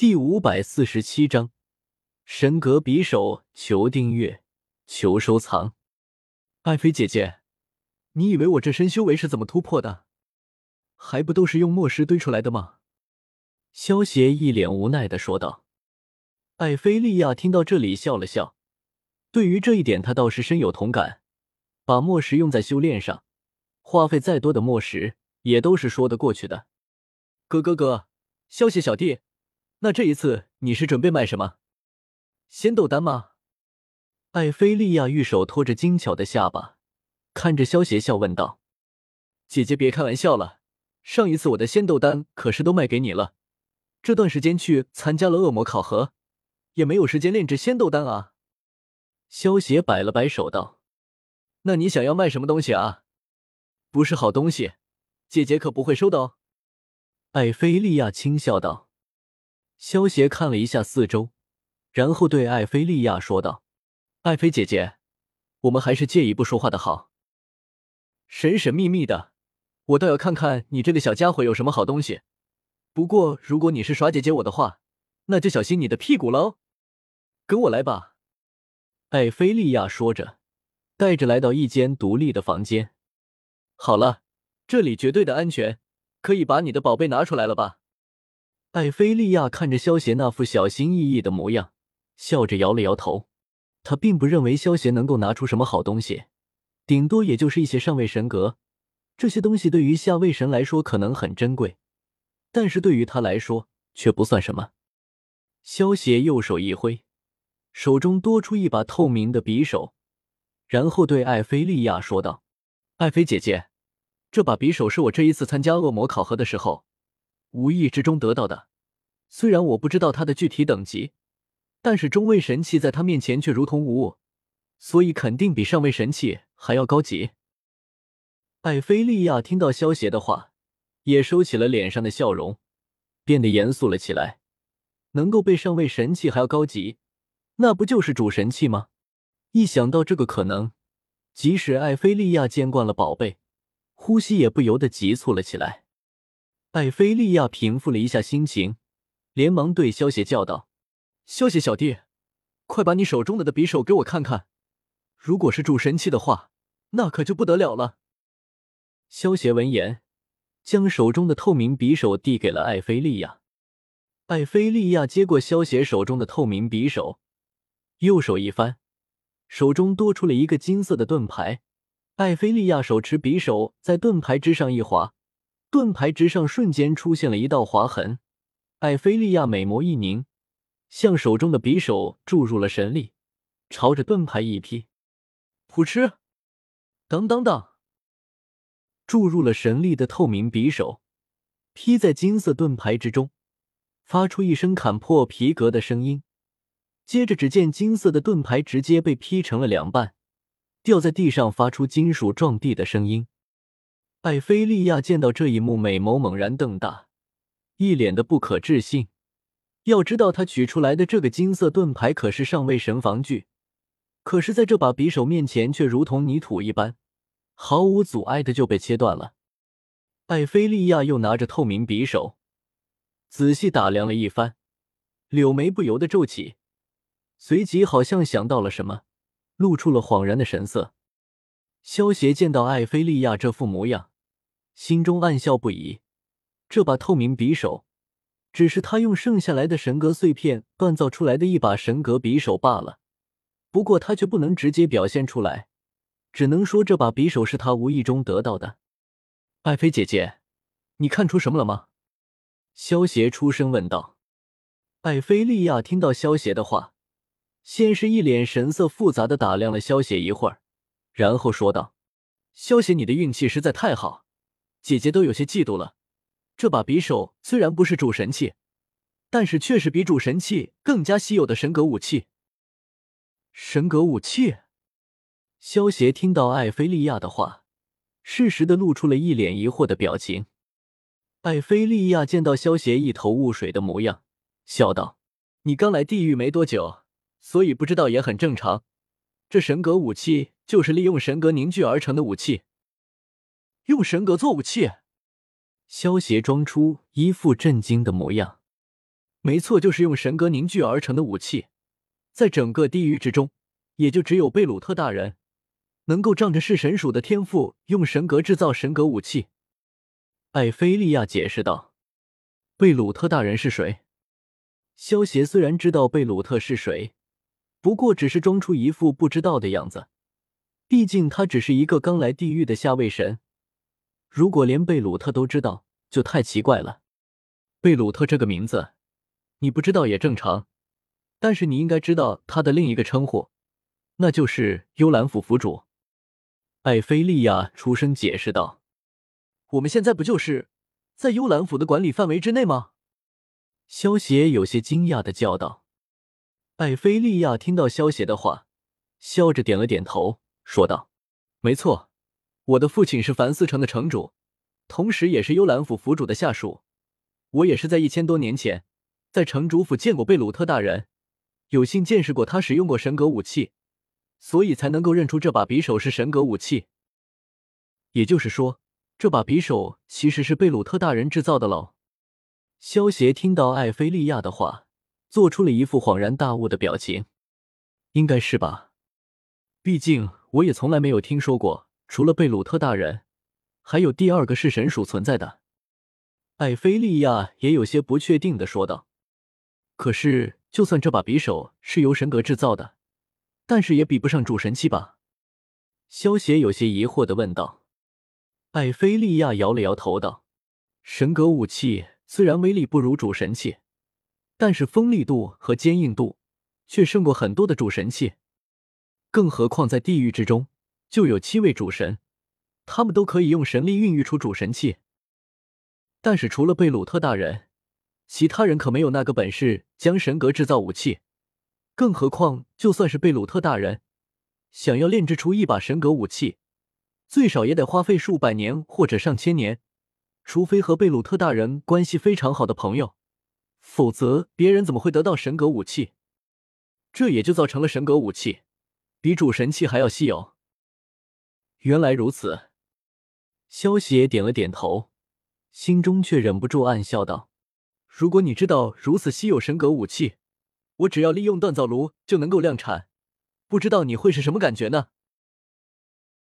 第五百四十七章神格匕首，求订阅，求收藏。爱妃姐姐，你以为我这身修为是怎么突破的？还不都是用墨石堆出来的吗？萧邪一脸无奈的说道。艾菲利亚听到这里笑了笑，对于这一点他倒是深有同感。把墨石用在修炼上，花费再多的墨石也都是说得过去的。哥哥哥，萧邪小弟。那这一次你是准备卖什么？仙豆丹吗？艾菲利亚玉手托着精巧的下巴，看着萧邪笑问道：“姐姐别开玩笑了，上一次我的仙豆丹可是都卖给你了。这段时间去参加了恶魔考核，也没有时间炼制仙豆丹啊。”萧邪摆了摆手道：“那你想要卖什么东西啊？不是好东西，姐姐可不会收的哦。”艾菲利亚轻笑道。萧协看了一下四周，然后对艾菲利亚说道：“艾菲姐姐，我们还是借一步说话的好。神神秘秘的，我倒要看看你这个小家伙有什么好东西。不过，如果你是耍姐姐我的话，那就小心你的屁股喽。跟我来吧。”艾菲利亚说着，带着来到一间独立的房间。好了，这里绝对的安全，可以把你的宝贝拿出来了吧？艾菲利亚看着萧邪那副小心翼翼的模样，笑着摇了摇头。他并不认为萧邪能够拿出什么好东西，顶多也就是一些上位神格。这些东西对于下位神来说可能很珍贵，但是对于他来说却不算什么。萧邪右手一挥，手中多出一把透明的匕首，然后对艾菲利亚说道：“艾菲姐姐，这把匕首是我这一次参加恶魔考核的时候。”无意之中得到的，虽然我不知道它的具体等级，但是中位神器在它面前却如同无物，所以肯定比上位神器还要高级。艾菲利亚听到萧邪的话，也收起了脸上的笑容，变得严肃了起来。能够被上位神器还要高级，那不就是主神器吗？一想到这个可能，即使艾菲利亚见惯了宝贝，呼吸也不由得急促了起来。艾菲利亚平复了一下心情，连忙对萧邪叫道：“萧邪小弟，快把你手中的的匕首给我看看，如果是主神器的话，那可就不得了了。”萧邪闻言，将手中的透明匕首递给了艾菲利亚。艾菲利亚接过萧邪手中的透明匕首，右手一翻，手中多出了一个金色的盾牌。艾菲利亚手持匕首，在盾牌之上一划。盾牌之上瞬间出现了一道划痕，艾菲利亚美眸一凝，向手中的匕首注入了神力，朝着盾牌一劈，噗嗤，当当当，注入了神力的透明匕首劈在金色盾牌之中，发出一声砍破皮革的声音，接着只见金色的盾牌直接被劈成了两半，掉在地上，发出金属撞地的声音。艾菲利亚见到这一幕，美眸猛然瞪大，一脸的不可置信。要知道，他取出来的这个金色盾牌可是上位神防具，可是在这把匕首面前，却如同泥土一般，毫无阻碍的就被切断了。艾菲利亚又拿着透明匕首，仔细打量了一番，柳眉不由得皱起，随即好像想到了什么，露出了恍然的神色。萧协见到艾菲利亚这副模样。心中暗笑不已，这把透明匕首只是他用剩下来的神格碎片锻造出来的一把神格匕首罢了。不过他却不能直接表现出来，只能说这把匕首是他无意中得到的。艾菲姐姐，你看出什么了吗？萧邪出声问道。艾菲利亚听到萧邪的话，先是一脸神色复杂的打量了萧邪一会儿，然后说道：“萧邪，你的运气实在太好。”姐姐都有些嫉妒了。这把匕首虽然不是主神器，但是却是比主神器更加稀有的神格武器。神格武器？萧协听到艾菲利亚的话，适时的露出了一脸疑惑的表情。艾菲利亚见到萧协一头雾水的模样，笑道：“你刚来地狱没多久，所以不知道也很正常。这神格武器就是利用神格凝聚而成的武器。”用神格做武器，萧协装出一副震惊的模样。没错，就是用神格凝聚而成的武器，在整个地狱之中，也就只有贝鲁特大人能够仗着是神属的天赋，用神格制造神格武器。艾菲利亚解释道：“贝鲁特大人是谁？”萧协虽然知道贝鲁特是谁，不过只是装出一副不知道的样子。毕竟他只是一个刚来地狱的下位神，如果连贝鲁特都知道，就太奇怪了。贝鲁特这个名字，你不知道也正常，但是你应该知道他的另一个称呼，那就是幽兰府府主。艾菲利亚出声解释道：“我们现在不就是在幽兰府的管理范围之内吗？”萧协有些惊讶的叫道。艾菲利亚听到萧协的话，笑着点了点头。说道：“没错，我的父亲是凡思城的城主，同时也是幽兰府府主的下属。我也是在一千多年前，在城主府见过贝鲁特大人，有幸见识过他使用过神格武器，所以才能够认出这把匕首是神格武器。也就是说，这把匕首其实是贝鲁特大人制造的喽。”萧协听到艾菲利亚的话，做出了一副恍然大悟的表情：“应该是吧，毕竟……”我也从来没有听说过，除了贝鲁特大人，还有第二个是神属存在的。艾菲利亚也有些不确定的说道：“可是，就算这把匕首是由神格制造的，但是也比不上主神器吧？”萧协有些疑惑的问道。艾菲利亚摇了摇头道：“神格武器虽然威力不如主神器，但是锋利度和坚硬度却胜过很多的主神器。”更何况在地狱之中，就有七位主神，他们都可以用神力孕育出主神器。但是除了贝鲁特大人，其他人可没有那个本事将神格制造武器。更何况，就算是贝鲁特大人，想要炼制出一把神格武器，最少也得花费数百年或者上千年。除非和贝鲁特大人关系非常好的朋友，否则别人怎么会得到神格武器？这也就造成了神格武器。比主神器还要稀有。原来如此，萧邪点了点头，心中却忍不住暗笑道：“如果你知道如此稀有神格武器，我只要利用锻造炉就能够量产，不知道你会是什么感觉呢？”